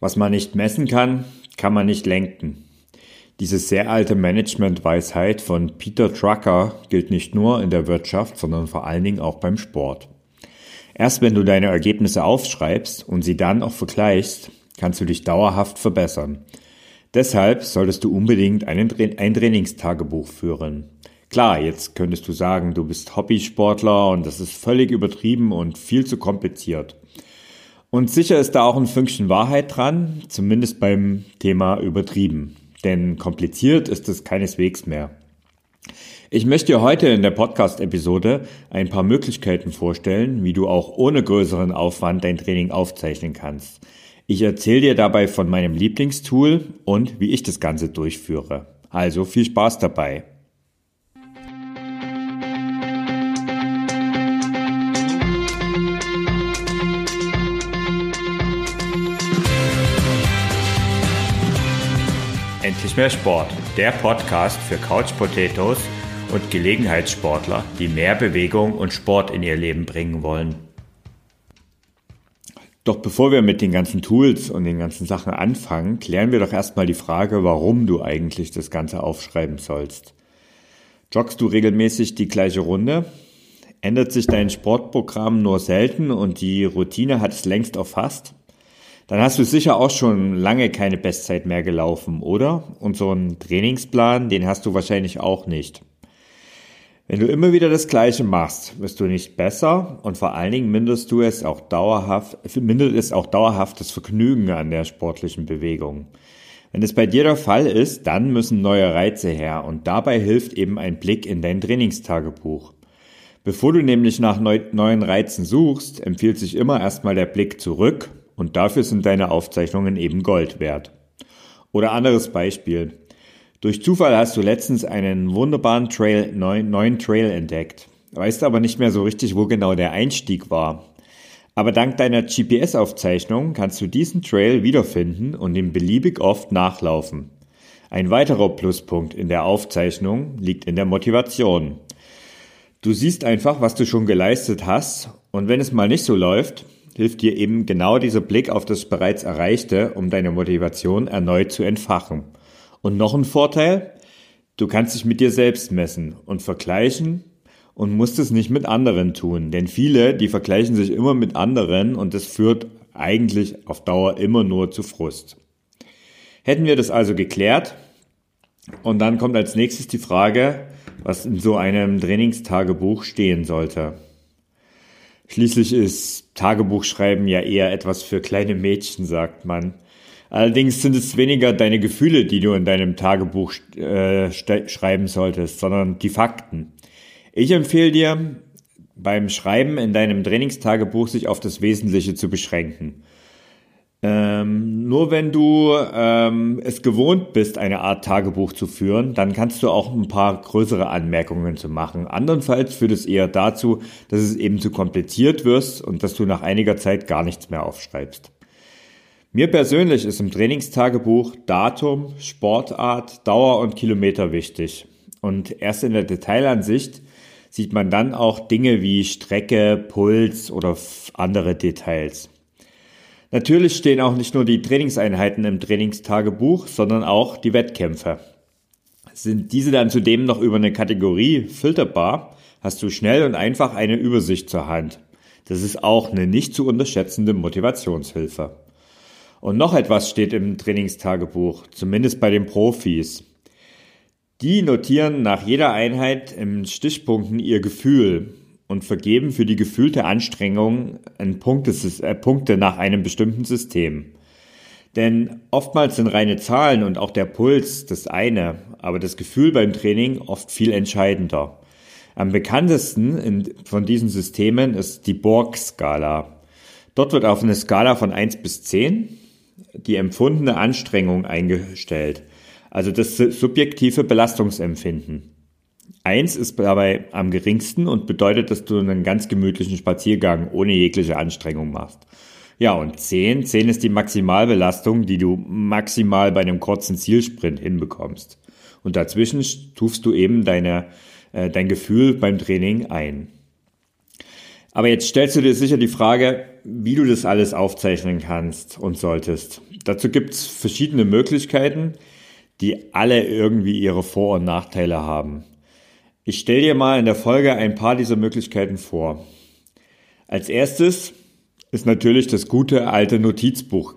Was man nicht messen kann, kann man nicht lenken. Diese sehr alte Management-Weisheit von Peter Drucker gilt nicht nur in der Wirtschaft, sondern vor allen Dingen auch beim Sport. Erst wenn du deine Ergebnisse aufschreibst und sie dann auch vergleichst, kannst du dich dauerhaft verbessern. Deshalb solltest du unbedingt einen, ein Trainingstagebuch führen. Klar, jetzt könntest du sagen, du bist Hobbysportler und das ist völlig übertrieben und viel zu kompliziert. Und sicher ist da auch ein Fünkchen Wahrheit dran, zumindest beim Thema übertrieben. Denn kompliziert ist es keineswegs mehr. Ich möchte dir heute in der Podcast-Episode ein paar Möglichkeiten vorstellen, wie du auch ohne größeren Aufwand dein Training aufzeichnen kannst. Ich erzähle dir dabei von meinem Lieblingstool und wie ich das Ganze durchführe. Also viel Spaß dabei. Endlich mehr Sport, der Podcast für Couch Potatoes und Gelegenheitssportler, die mehr Bewegung und Sport in ihr Leben bringen wollen. Doch bevor wir mit den ganzen Tools und den ganzen Sachen anfangen, klären wir doch erstmal die Frage, warum du eigentlich das Ganze aufschreiben sollst. Joggst du regelmäßig die gleiche Runde? Ändert sich dein Sportprogramm nur selten und die Routine hat es längst erfasst? Dann hast du sicher auch schon lange keine Bestzeit mehr gelaufen, oder? Und so einen Trainingsplan, den hast du wahrscheinlich auch nicht. Wenn du immer wieder das Gleiche machst, wirst du nicht besser und vor allen Dingen mindest du es auch dauerhaft, mindert es auch dauerhaft das Vergnügen an der sportlichen Bewegung. Wenn es bei dir der Fall ist, dann müssen neue Reize her und dabei hilft eben ein Blick in dein Trainingstagebuch. Bevor du nämlich nach neuen Reizen suchst, empfiehlt sich immer erstmal der Blick zurück und dafür sind deine Aufzeichnungen eben Gold wert. Oder anderes Beispiel. Durch Zufall hast du letztens einen wunderbaren Trail, neuen, neuen Trail entdeckt. Weißt aber nicht mehr so richtig, wo genau der Einstieg war. Aber dank deiner GPS-Aufzeichnung kannst du diesen Trail wiederfinden und ihn beliebig oft nachlaufen. Ein weiterer Pluspunkt in der Aufzeichnung liegt in der Motivation. Du siehst einfach, was du schon geleistet hast und wenn es mal nicht so läuft, hilft dir eben genau dieser Blick auf das bereits Erreichte, um deine Motivation erneut zu entfachen. Und noch ein Vorteil, du kannst dich mit dir selbst messen und vergleichen und musst es nicht mit anderen tun. Denn viele, die vergleichen sich immer mit anderen und das führt eigentlich auf Dauer immer nur zu Frust. Hätten wir das also geklärt und dann kommt als nächstes die Frage, was in so einem Trainingstagebuch stehen sollte. Schließlich ist Tagebuchschreiben ja eher etwas für kleine Mädchen, sagt man. Allerdings sind es weniger deine Gefühle, die du in deinem Tagebuch äh, schreiben solltest, sondern die Fakten. Ich empfehle dir, beim Schreiben in deinem Trainingstagebuch sich auf das Wesentliche zu beschränken. Ähm, nur wenn du ähm, es gewohnt bist, eine Art Tagebuch zu führen, dann kannst du auch ein paar größere Anmerkungen zu machen. Andernfalls führt es eher dazu, dass es eben zu kompliziert wirst und dass du nach einiger Zeit gar nichts mehr aufschreibst. Mir persönlich ist im Trainingstagebuch Datum, Sportart, Dauer und Kilometer wichtig. Und erst in der Detailansicht sieht man dann auch Dinge wie Strecke, Puls oder andere Details. Natürlich stehen auch nicht nur die Trainingseinheiten im Trainingstagebuch, sondern auch die Wettkämpfe. Sind diese dann zudem noch über eine Kategorie filterbar, hast du schnell und einfach eine Übersicht zur Hand. Das ist auch eine nicht zu unterschätzende Motivationshilfe. Und noch etwas steht im Trainingstagebuch, zumindest bei den Profis. Die notieren nach jeder Einheit in Stichpunkten ihr Gefühl und vergeben für die gefühlte Anstrengung äh, Punkte nach einem bestimmten System. Denn oftmals sind reine Zahlen und auch der Puls das eine, aber das Gefühl beim Training oft viel entscheidender. Am bekanntesten in, von diesen Systemen ist die Borg-Skala. Dort wird auf eine Skala von 1 bis 10 die empfundene Anstrengung eingestellt, also das subjektive Belastungsempfinden. Eins ist dabei am geringsten und bedeutet, dass du einen ganz gemütlichen Spaziergang ohne jegliche Anstrengung machst. Ja, und 10, 10 ist die Maximalbelastung, die du maximal bei einem kurzen Zielsprint hinbekommst. Und dazwischen stufst du eben deine, äh, dein Gefühl beim Training ein. Aber jetzt stellst du dir sicher die Frage, wie du das alles aufzeichnen kannst und solltest. Dazu gibt's verschiedene Möglichkeiten, die alle irgendwie ihre Vor- und Nachteile haben. Ich stelle dir mal in der Folge ein paar dieser Möglichkeiten vor. Als erstes ist natürlich das gute alte Notizbuch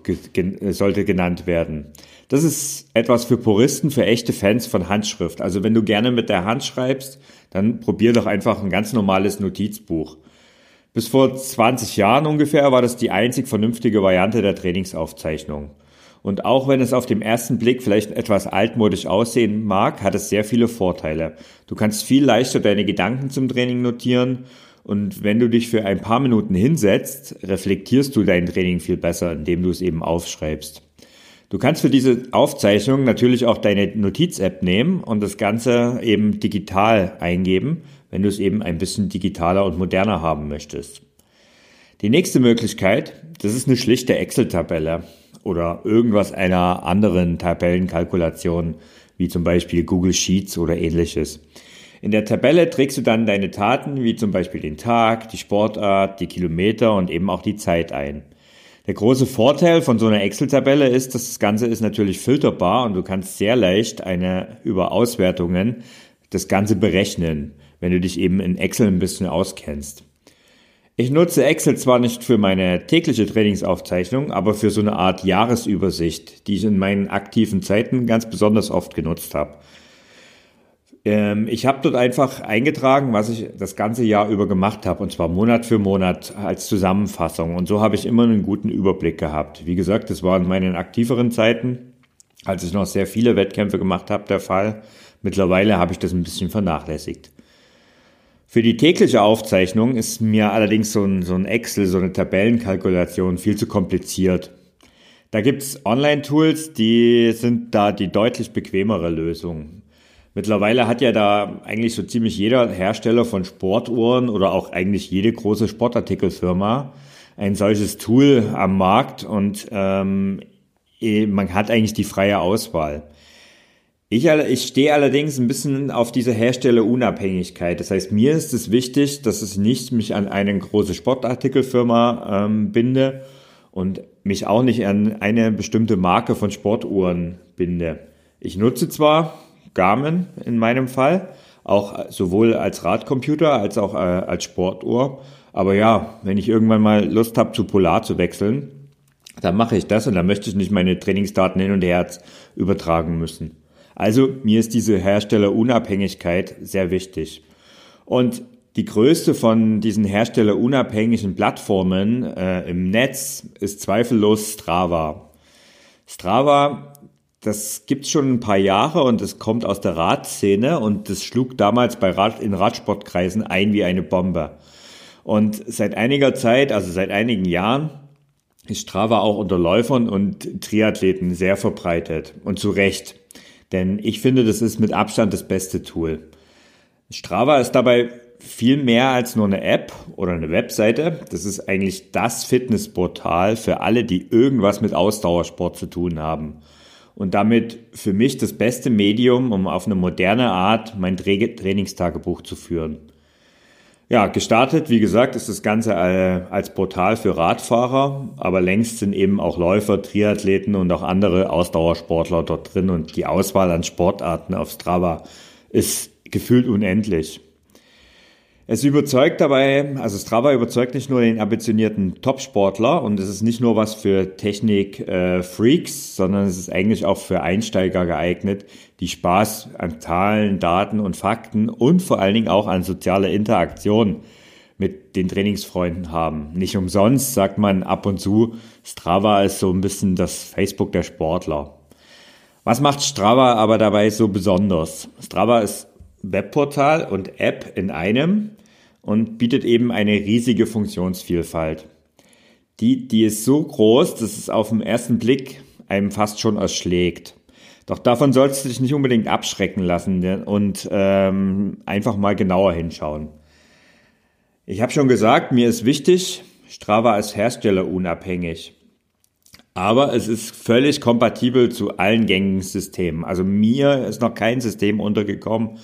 sollte genannt werden. Das ist etwas für Puristen, für echte Fans von Handschrift. Also wenn du gerne mit der Hand schreibst, dann probier doch einfach ein ganz normales Notizbuch. Bis vor 20 Jahren ungefähr war das die einzig vernünftige Variante der Trainingsaufzeichnung. Und auch wenn es auf dem ersten Blick vielleicht etwas altmodisch aussehen mag, hat es sehr viele Vorteile. Du kannst viel leichter deine Gedanken zum Training notieren und wenn du dich für ein paar Minuten hinsetzt, reflektierst du dein Training viel besser, indem du es eben aufschreibst. Du kannst für diese Aufzeichnung natürlich auch deine Notiz-App nehmen und das Ganze eben digital eingeben wenn du es eben ein bisschen digitaler und moderner haben möchtest. Die nächste Möglichkeit, das ist eine schlichte Excel-Tabelle oder irgendwas einer anderen Tabellenkalkulation, wie zum Beispiel Google Sheets oder ähnliches. In der Tabelle trägst du dann deine Taten, wie zum Beispiel den Tag, die Sportart, die Kilometer und eben auch die Zeit ein. Der große Vorteil von so einer Excel-Tabelle ist, dass das Ganze ist natürlich filterbar und du kannst sehr leicht eine über Auswertungen das Ganze berechnen wenn du dich eben in Excel ein bisschen auskennst. Ich nutze Excel zwar nicht für meine tägliche Trainingsaufzeichnung, aber für so eine Art Jahresübersicht, die ich in meinen aktiven Zeiten ganz besonders oft genutzt habe. Ähm, ich habe dort einfach eingetragen, was ich das ganze Jahr über gemacht habe, und zwar Monat für Monat als Zusammenfassung. Und so habe ich immer einen guten Überblick gehabt. Wie gesagt, das war in meinen aktiveren Zeiten, als ich noch sehr viele Wettkämpfe gemacht habe, der Fall. Mittlerweile habe ich das ein bisschen vernachlässigt. Für die tägliche Aufzeichnung ist mir allerdings so ein, so ein Excel, so eine Tabellenkalkulation viel zu kompliziert. Da gibt's Online-Tools, die sind da die deutlich bequemere Lösung. Mittlerweile hat ja da eigentlich so ziemlich jeder Hersteller von Sportuhren oder auch eigentlich jede große Sportartikelfirma ein solches Tool am Markt und ähm, eh, man hat eigentlich die freie Auswahl. Ich, ich stehe allerdings ein bisschen auf diese Herstellerunabhängigkeit. Das heißt, mir ist es wichtig, dass es nicht mich an eine große Sportartikelfirma ähm, binde und mich auch nicht an eine bestimmte Marke von Sportuhren binde. Ich nutze zwar Garmin in meinem Fall, auch sowohl als Radcomputer als auch äh, als Sportuhr. Aber ja, wenn ich irgendwann mal Lust habe, zu Polar zu wechseln, dann mache ich das und dann möchte ich nicht meine Trainingsdaten hin und her übertragen müssen. Also mir ist diese Herstellerunabhängigkeit sehr wichtig. Und die größte von diesen herstellerunabhängigen Plattformen äh, im Netz ist zweifellos Strava. Strava, das gibt's schon ein paar Jahre und es kommt aus der Radszene und das schlug damals bei Rad, in Radsportkreisen ein wie eine Bombe. Und seit einiger Zeit, also seit einigen Jahren, ist Strava auch unter Läufern und Triathleten sehr verbreitet und zu Recht. Denn ich finde, das ist mit Abstand das beste Tool. Strava ist dabei viel mehr als nur eine App oder eine Webseite. Das ist eigentlich das Fitnessportal für alle, die irgendwas mit Ausdauersport zu tun haben. Und damit für mich das beste Medium, um auf eine moderne Art mein Trainingstagebuch zu führen. Ja, gestartet, wie gesagt, ist das Ganze äh, als Portal für Radfahrer, aber längst sind eben auch Läufer, Triathleten und auch andere Ausdauersportler dort drin. Und die Auswahl an Sportarten auf Strava ist gefühlt unendlich. Es überzeugt dabei, also Strava überzeugt nicht nur den ambitionierten Topsportler. Und es ist nicht nur was für Technik-Freaks, äh, sondern es ist eigentlich auch für Einsteiger geeignet, die Spaß an Zahlen, Daten und Fakten und vor allen Dingen auch an sozialer Interaktion mit den Trainingsfreunden haben. Nicht umsonst sagt man ab und zu, Strava ist so ein bisschen das Facebook der Sportler. Was macht Strava aber dabei so besonders? Strava ist Webportal und App in einem und bietet eben eine riesige Funktionsvielfalt. Die, die ist so groß, dass es auf den ersten Blick einem fast schon erschlägt. Doch davon sollst du dich nicht unbedingt abschrecken lassen ne, und ähm, einfach mal genauer hinschauen. Ich habe schon gesagt, mir ist wichtig, Strava ist herstellerunabhängig. Aber es ist völlig kompatibel zu allen gängigen Systemen. Also mir ist noch kein System untergekommen,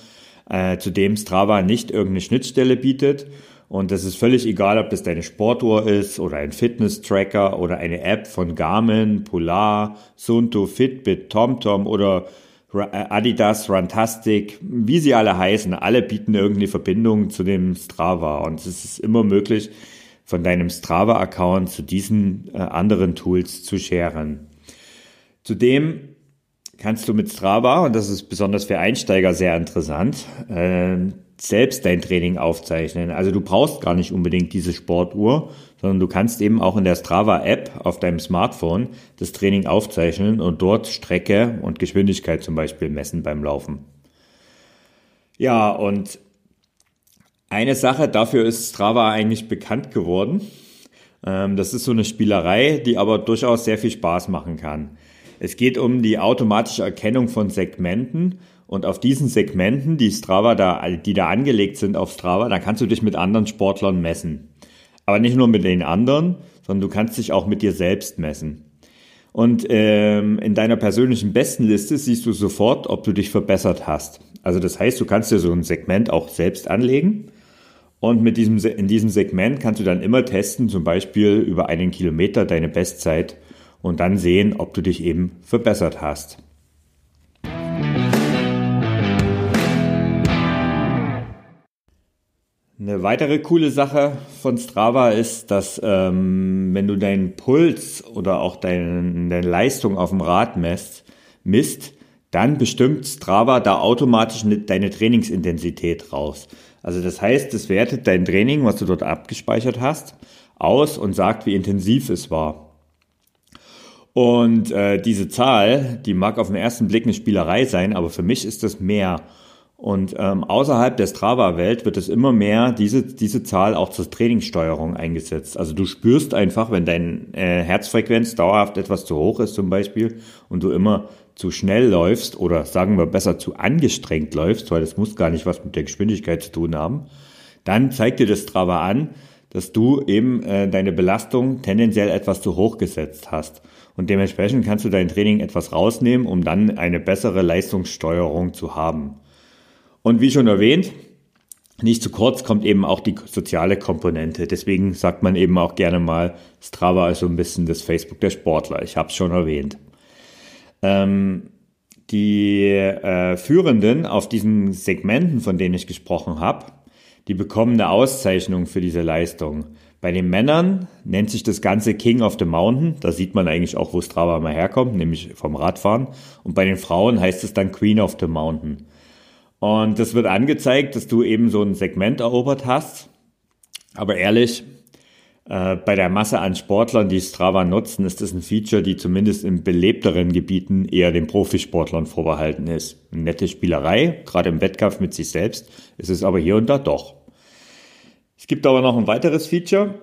äh, zu dem Strava nicht irgendeine Schnittstelle bietet Und das ist völlig egal, ob das deine Sportuhr ist oder ein Fitness-Tracker oder eine App von Garmin, Polar, Sunto, Fitbit, TomTom oder Adidas, Runtastic, wie sie alle heißen. Alle bieten irgendeine Verbindung zu dem Strava. Und es ist immer möglich, von deinem Strava-Account zu diesen äh, anderen Tools zu sharen. Zudem kannst du mit Strava, und das ist besonders für Einsteiger sehr interessant, äh, selbst dein Training aufzeichnen. Also du brauchst gar nicht unbedingt diese Sportuhr, sondern du kannst eben auch in der Strava-App auf deinem Smartphone das Training aufzeichnen und dort Strecke und Geschwindigkeit zum Beispiel messen beim Laufen. Ja, und eine Sache, dafür ist Strava eigentlich bekannt geworden. Ähm, das ist so eine Spielerei, die aber durchaus sehr viel Spaß machen kann. Es geht um die automatische Erkennung von Segmenten und auf diesen Segmenten, die Strava da, die da angelegt sind auf Strava, da kannst du dich mit anderen Sportlern messen. Aber nicht nur mit den anderen, sondern du kannst dich auch mit dir selbst messen. Und ähm, in deiner persönlichen Bestenliste siehst du sofort, ob du dich verbessert hast. Also das heißt, du kannst dir so ein Segment auch selbst anlegen. Und mit diesem, in diesem Segment kannst du dann immer testen, zum Beispiel über einen Kilometer deine Bestzeit und dann sehen, ob du dich eben verbessert hast. Eine weitere coole Sache von Strava ist, dass ähm, wenn du deinen Puls oder auch deine, deine Leistung auf dem Rad messt, misst, dann bestimmt Strava da automatisch deine Trainingsintensität raus. Also das heißt, es wertet dein Training, was du dort abgespeichert hast, aus und sagt, wie intensiv es war. Und äh, diese Zahl, die mag auf den ersten Blick eine Spielerei sein, aber für mich ist das mehr. Und ähm, außerhalb der Strava-Welt wird es immer mehr diese, diese Zahl auch zur Trainingssteuerung eingesetzt. Also du spürst einfach, wenn deine äh, Herzfrequenz dauerhaft etwas zu hoch ist zum Beispiel und du immer zu schnell läufst oder sagen wir besser zu angestrengt läufst, weil das muss gar nicht was mit der Geschwindigkeit zu tun haben, dann zeigt dir das Strava an, dass du eben äh, deine Belastung tendenziell etwas zu hoch gesetzt hast. Und dementsprechend kannst du dein Training etwas rausnehmen, um dann eine bessere Leistungssteuerung zu haben. Und wie schon erwähnt, nicht zu kurz kommt eben auch die soziale Komponente. Deswegen sagt man eben auch gerne mal, Strava ist so ein bisschen das Facebook der Sportler. Ich habe es schon erwähnt. Ähm, die äh, Führenden auf diesen Segmenten, von denen ich gesprochen habe, die bekommen eine Auszeichnung für diese Leistung. Bei den Männern nennt sich das Ganze King of the Mountain. Da sieht man eigentlich auch, wo Strava mal herkommt, nämlich vom Radfahren. Und bei den Frauen heißt es dann Queen of the Mountain. Und das wird angezeigt, dass du eben so ein Segment erobert hast. Aber ehrlich, äh, bei der Masse an Sportlern, die Strava nutzen, ist das ein Feature, die zumindest in belebteren Gebieten eher den Profisportlern vorbehalten ist. Eine nette Spielerei, gerade im Wettkampf mit sich selbst, ist es aber hier und da doch. Es gibt aber noch ein weiteres Feature,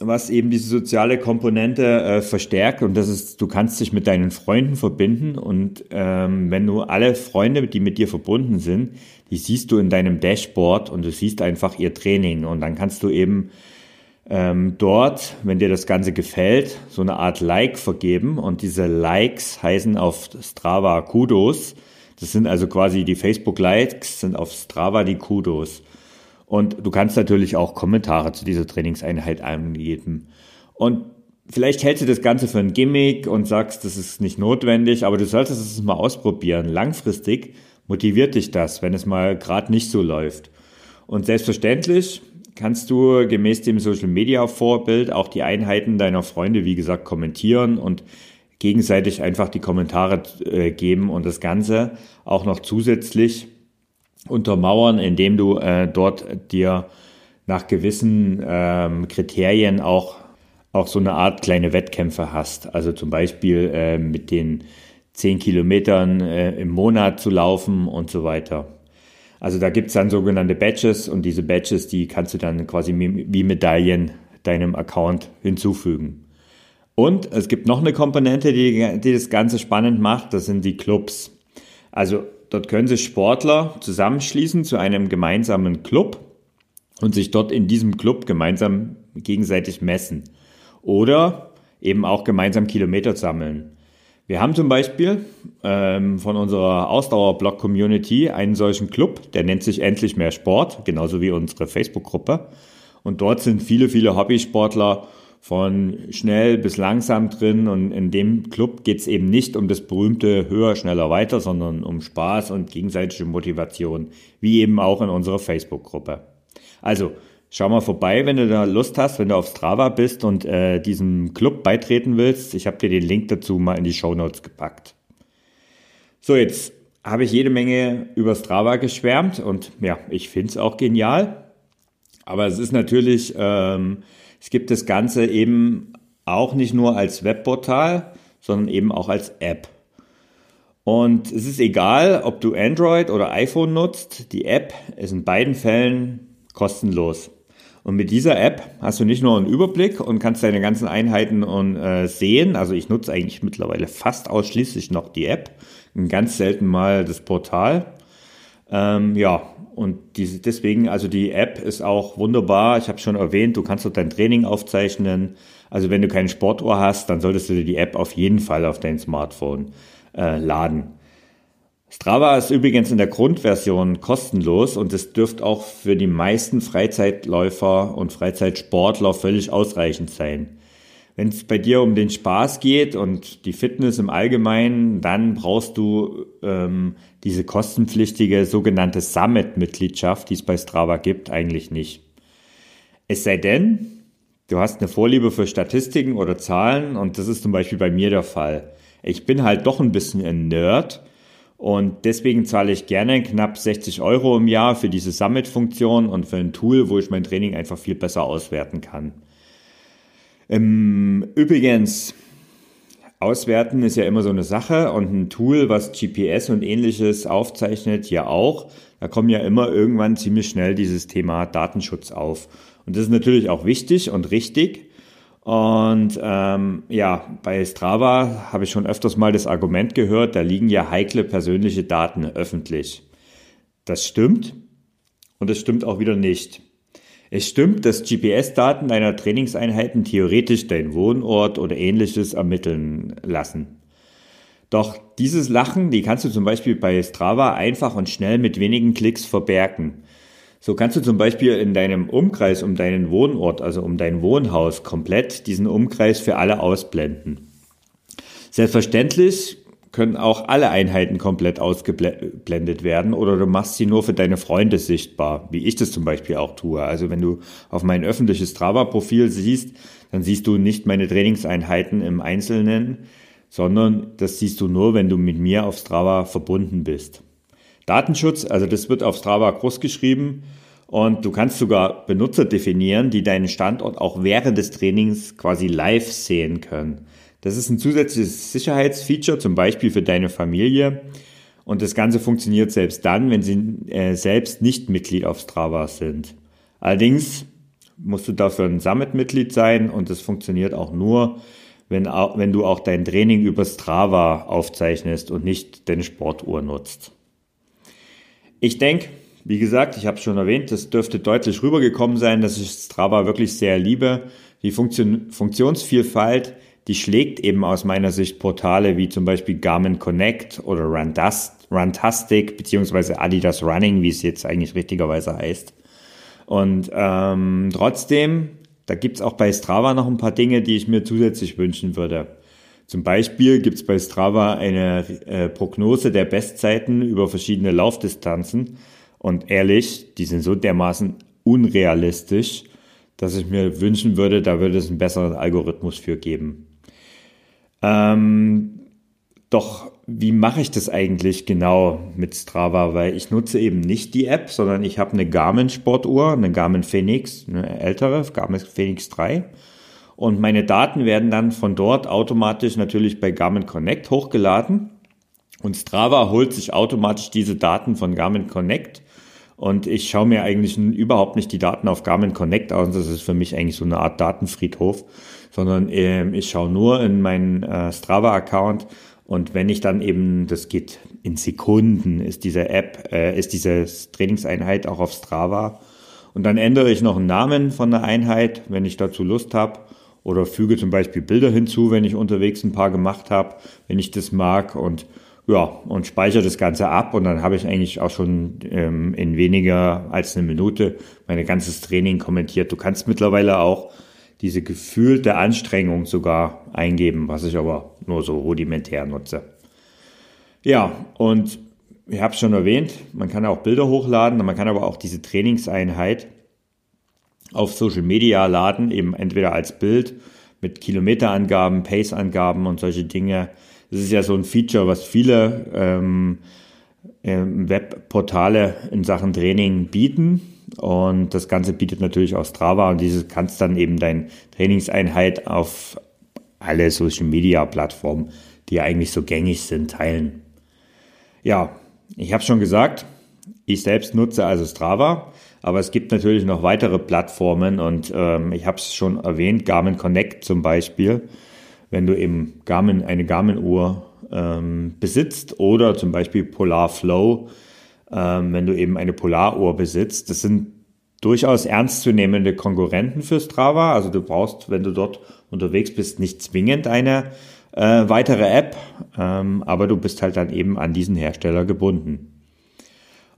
was eben diese soziale Komponente äh, verstärkt und das ist, du kannst dich mit deinen Freunden verbinden und ähm, wenn du alle Freunde, die mit dir verbunden sind, die siehst du in deinem Dashboard und du siehst einfach ihr Training und dann kannst du eben ähm, dort, wenn dir das Ganze gefällt, so eine Art Like vergeben und diese Likes heißen auf Strava Kudos. Das sind also quasi die Facebook-Likes, sind auf Strava die Kudos. Und du kannst natürlich auch Kommentare zu dieser Trainingseinheit angeben. Und vielleicht hältst du das Ganze für ein Gimmick und sagst, das ist nicht notwendig, aber du solltest es mal ausprobieren. Langfristig motiviert dich das, wenn es mal gerade nicht so läuft. Und selbstverständlich kannst du gemäß dem Social Media Vorbild auch die Einheiten deiner Freunde, wie gesagt, kommentieren und gegenseitig einfach die Kommentare äh, geben und das Ganze auch noch zusätzlich untermauern, indem du äh, dort dir nach gewissen ähm, Kriterien auch, auch so eine Art kleine Wettkämpfe hast. Also zum Beispiel äh, mit den 10 Kilometern äh, im Monat zu laufen und so weiter. Also da gibt's dann sogenannte Badges und diese Badges, die kannst du dann quasi wie Medaillen deinem Account hinzufügen. Und es gibt noch eine Komponente, die, die das Ganze spannend macht, das sind die Clubs. Also dort können sich Sportler zusammenschließen zu einem gemeinsamen Club und sich dort in diesem Club gemeinsam gegenseitig messen. Oder eben auch gemeinsam Kilometer sammeln. Wir haben zum Beispiel ähm, von unserer Ausdauer-Blog-Community einen solchen Club, der nennt sich Endlich mehr Sport, genauso wie unsere Facebook-Gruppe. Und dort sind viele, viele Hobbysportler von schnell bis langsam drin. Und in dem Club geht es eben nicht um das berühmte höher, schneller, weiter, sondern um Spaß und gegenseitige Motivation, wie eben auch in unserer Facebook-Gruppe. Also schau mal vorbei, wenn du da Lust hast, wenn du auf Strava bist und äh, diesem Club beitreten willst. Ich habe dir den Link dazu mal in die Show Notes gepackt. So, jetzt habe ich jede Menge über Strava geschwärmt und ja, ich finde es auch genial. Aber es ist natürlich, ähm, es gibt das Ganze eben auch nicht nur als Webportal, sondern eben auch als App. Und es ist egal, ob du Android oder iPhone nutzt, die App ist in beiden Fällen kostenlos. Und mit dieser App hast du nicht nur einen Überblick und kannst deine ganzen Einheiten und, äh, sehen. Also ich nutze eigentlich mittlerweile fast ausschließlich noch die App, ganz selten mal das Portal. Ähm, ja, und diese, deswegen, also die App ist auch wunderbar. Ich habe schon erwähnt, du kannst dort dein Training aufzeichnen. Also wenn du keine Sportuhr hast, dann solltest du dir die App auf jeden Fall auf dein Smartphone äh, laden. Strava ist übrigens in der Grundversion kostenlos und es dürfte auch für die meisten Freizeitläufer und Freizeitsportler völlig ausreichend sein. Wenn es bei dir um den Spaß geht und die Fitness im Allgemeinen, dann brauchst du ähm, diese kostenpflichtige sogenannte Summit-Mitgliedschaft, die es bei Strava gibt, eigentlich nicht. Es sei denn, du hast eine Vorliebe für Statistiken oder Zahlen und das ist zum Beispiel bei mir der Fall. Ich bin halt doch ein bisschen ein Nerd und deswegen zahle ich gerne knapp 60 Euro im Jahr für diese Summit-Funktion und für ein Tool, wo ich mein Training einfach viel besser auswerten kann. Ähm, übrigens, Auswerten ist ja immer so eine Sache und ein Tool, was GPS und ähnliches aufzeichnet, ja auch. Da kommt ja immer irgendwann ziemlich schnell dieses Thema Datenschutz auf. Und das ist natürlich auch wichtig und richtig. Und ähm, ja, bei Strava habe ich schon öfters mal das Argument gehört, da liegen ja heikle persönliche Daten öffentlich. Das stimmt und es stimmt auch wieder nicht. Es stimmt, dass GPS-Daten deiner Trainingseinheiten theoretisch deinen Wohnort oder ähnliches ermitteln lassen. Doch dieses Lachen, die kannst du zum Beispiel bei Strava einfach und schnell mit wenigen Klicks verbergen. So kannst du zum Beispiel in deinem Umkreis um deinen Wohnort, also um dein Wohnhaus, komplett diesen Umkreis für alle ausblenden. Selbstverständlich können auch alle Einheiten komplett ausgeblendet werden oder du machst sie nur für deine Freunde sichtbar, wie ich das zum Beispiel auch tue. Also wenn du auf mein öffentliches Strava-Profil siehst, dann siehst du nicht meine Trainingseinheiten im Einzelnen, sondern das siehst du nur, wenn du mit mir auf Strava verbunden bist. Datenschutz, also das wird auf Strava groß geschrieben und du kannst sogar Benutzer definieren, die deinen Standort auch während des Trainings quasi live sehen können. Das ist ein zusätzliches Sicherheitsfeature, zum Beispiel für deine Familie. Und das Ganze funktioniert selbst dann, wenn sie äh, selbst nicht Mitglied auf Strava sind. Allerdings musst du dafür ein Summit-Mitglied sein und das funktioniert auch nur, wenn, auch, wenn du auch dein Training über Strava aufzeichnest und nicht deine Sportuhr nutzt. Ich denke, wie gesagt, ich habe es schon erwähnt, das dürfte deutlich rübergekommen sein, dass ich Strava wirklich sehr liebe. Die Funktion, Funktionsvielfalt die schlägt eben aus meiner Sicht Portale wie zum Beispiel Garmin Connect oder Rundust, Runtastic beziehungsweise Adidas Running, wie es jetzt eigentlich richtigerweise heißt. Und ähm, trotzdem, da gibt's auch bei Strava noch ein paar Dinge, die ich mir zusätzlich wünschen würde. Zum Beispiel gibt's bei Strava eine äh, Prognose der Bestzeiten über verschiedene Laufdistanzen. Und ehrlich, die sind so dermaßen unrealistisch, dass ich mir wünschen würde, da würde es einen besseren Algorithmus für geben. Ähm, doch wie mache ich das eigentlich genau mit Strava? Weil ich nutze eben nicht die App, sondern ich habe eine Garmin Sportuhr, eine Garmin Phoenix, eine ältere, Garmin Phoenix 3. Und meine Daten werden dann von dort automatisch natürlich bei Garmin Connect hochgeladen. Und Strava holt sich automatisch diese Daten von Garmin Connect. Und ich schaue mir eigentlich überhaupt nicht die Daten auf Garmin Connect aus. Das ist für mich eigentlich so eine Art Datenfriedhof sondern ähm, ich schaue nur in meinen äh, Strava-Account und wenn ich dann eben, das geht in Sekunden, ist diese App, äh, ist diese Trainingseinheit auch auf Strava. Und dann ändere ich noch einen Namen von der Einheit, wenn ich dazu Lust habe. Oder füge zum Beispiel Bilder hinzu, wenn ich unterwegs ein paar gemacht habe, wenn ich das mag. Und ja, und speichere das Ganze ab und dann habe ich eigentlich auch schon ähm, in weniger als eine Minute mein ganzes Training kommentiert. Du kannst mittlerweile auch diese gefühlte Anstrengung sogar eingeben, was ich aber nur so rudimentär nutze. Ja, und ich habe es schon erwähnt, man kann auch Bilder hochladen, man kann aber auch diese Trainingseinheit auf Social Media laden, eben entweder als Bild mit Kilometerangaben, Pace-Angaben und solche Dinge. Das ist ja so ein Feature, was viele ähm, ähm, Webportale in Sachen Training bieten. Und das Ganze bietet natürlich auch Strava und dieses kannst dann eben deine Trainingseinheit auf alle Social Media Plattformen, die eigentlich so gängig sind, teilen. Ja, ich habe schon gesagt, ich selbst nutze also Strava, aber es gibt natürlich noch weitere Plattformen und ähm, ich habe es schon erwähnt, Garmin Connect zum Beispiel. Wenn du eben Garmin, eine Garmin-Uhr ähm, besitzt oder zum Beispiel Polar Flow, ähm, wenn du eben eine Polaruhr besitzt. Das sind durchaus ernstzunehmende Konkurrenten für Strava. Also du brauchst, wenn du dort unterwegs bist, nicht zwingend eine äh, weitere App, ähm, aber du bist halt dann eben an diesen Hersteller gebunden.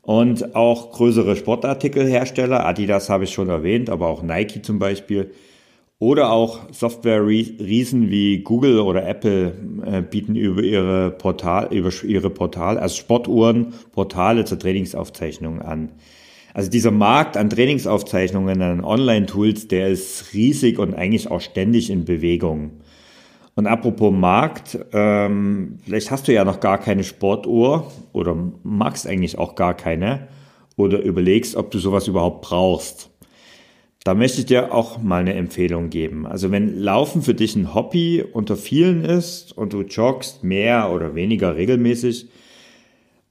Und auch größere Sportartikelhersteller, Adidas habe ich schon erwähnt, aber auch Nike zum Beispiel, oder auch Software-Riesen wie Google oder Apple äh, bieten über ihre Portal, über ihre Portal, also Sportuhren, Portale zur Trainingsaufzeichnung an. Also dieser Markt an Trainingsaufzeichnungen, an Online-Tools, der ist riesig und eigentlich auch ständig in Bewegung. Und apropos Markt, ähm, vielleicht hast du ja noch gar keine Sportuhr oder magst eigentlich auch gar keine oder überlegst, ob du sowas überhaupt brauchst. Da möchte ich dir auch mal eine Empfehlung geben. Also wenn Laufen für dich ein Hobby unter vielen ist und du joggst mehr oder weniger regelmäßig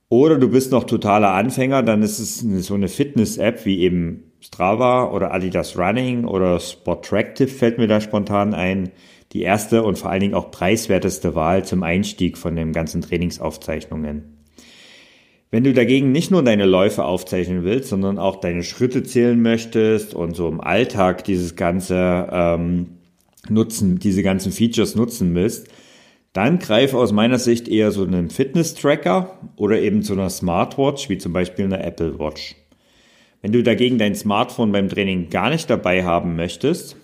oder du bist noch totaler Anfänger, dann ist es so eine Fitness-App wie eben Strava oder Adidas Running oder Sportractive fällt mir da spontan ein. Die erste und vor allen Dingen auch preiswerteste Wahl zum Einstieg von den ganzen Trainingsaufzeichnungen. Wenn du dagegen nicht nur deine Läufe aufzeichnen willst, sondern auch deine Schritte zählen möchtest und so im Alltag dieses ganze ähm, nutzen, diese ganzen Features nutzen willst, dann greife aus meiner Sicht eher so einen Fitness-Tracker oder eben zu einer Smartwatch, wie zum Beispiel eine Apple Watch. Wenn du dagegen dein Smartphone beim Training gar nicht dabei haben möchtest,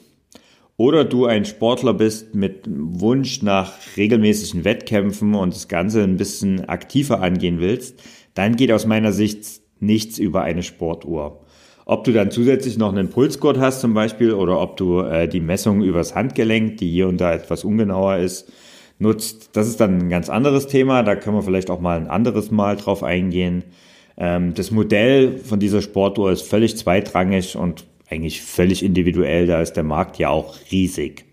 oder du ein Sportler bist mit Wunsch nach regelmäßigen Wettkämpfen und das Ganze ein bisschen aktiver angehen willst, dann geht aus meiner Sicht nichts über eine Sportuhr. Ob du dann zusätzlich noch einen Pulsgurt hast zum Beispiel oder ob du äh, die Messung übers Handgelenk, die hier und da etwas ungenauer ist, nutzt, das ist dann ein ganz anderes Thema. Da können wir vielleicht auch mal ein anderes Mal drauf eingehen. Ähm, das Modell von dieser Sportuhr ist völlig zweitrangig und eigentlich völlig individuell. Da ist der Markt ja auch riesig.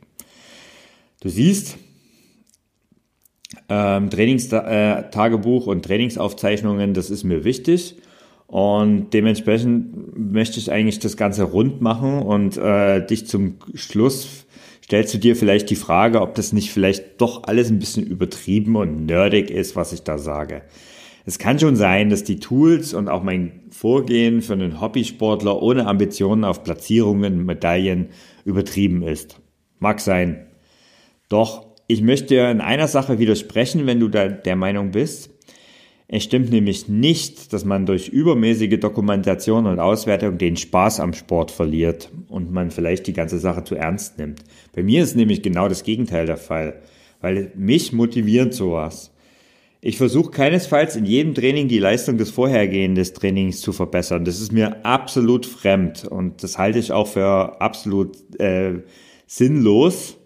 Du siehst, ähm, Trainingstagebuch äh, und Trainingsaufzeichnungen, das ist mir wichtig. Und dementsprechend möchte ich eigentlich das Ganze rund machen und äh, dich zum Schluss stellst du dir vielleicht die Frage, ob das nicht vielleicht doch alles ein bisschen übertrieben und nerdig ist, was ich da sage. Es kann schon sein, dass die Tools und auch mein Vorgehen für einen Hobbysportler ohne Ambitionen auf Platzierungen, Medaillen übertrieben ist. Mag sein. Doch ich möchte in einer Sache widersprechen, wenn du da der Meinung bist. Es stimmt nämlich nicht, dass man durch übermäßige Dokumentation und Auswertung den Spaß am Sport verliert und man vielleicht die ganze Sache zu ernst nimmt. Bei mir ist nämlich genau das Gegenteil der Fall, weil mich motiviert sowas. Ich versuche keinesfalls in jedem Training die Leistung des vorhergehenden Trainings zu verbessern. Das ist mir absolut fremd und das halte ich auch für absolut äh, sinnlos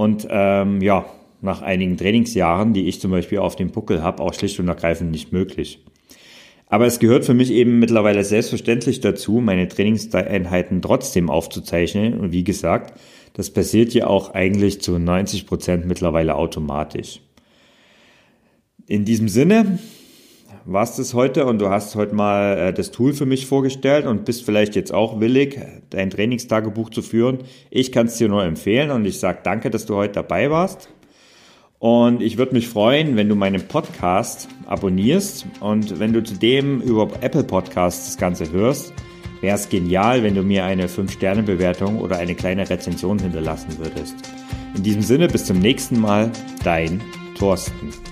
und ähm, ja, nach einigen Trainingsjahren, die ich zum Beispiel auf dem Puckel habe, auch schlicht und ergreifend nicht möglich. Aber es gehört für mich eben mittlerweile selbstverständlich dazu, meine Trainingseinheiten trotzdem aufzuzeichnen. Und wie gesagt, das passiert ja auch eigentlich zu 90 Prozent mittlerweile automatisch. In diesem Sinne war es heute und du hast heute mal äh, das Tool für mich vorgestellt und bist vielleicht jetzt auch willig, dein Trainingstagebuch zu führen. Ich kann es dir nur empfehlen und ich sage danke, dass du heute dabei warst. Und ich würde mich freuen, wenn du meinen Podcast abonnierst und wenn du zudem über Apple Podcasts das Ganze hörst, wäre es genial, wenn du mir eine 5-Sterne-Bewertung oder eine kleine Rezension hinterlassen würdest. In diesem Sinne, bis zum nächsten Mal, dein Thorsten.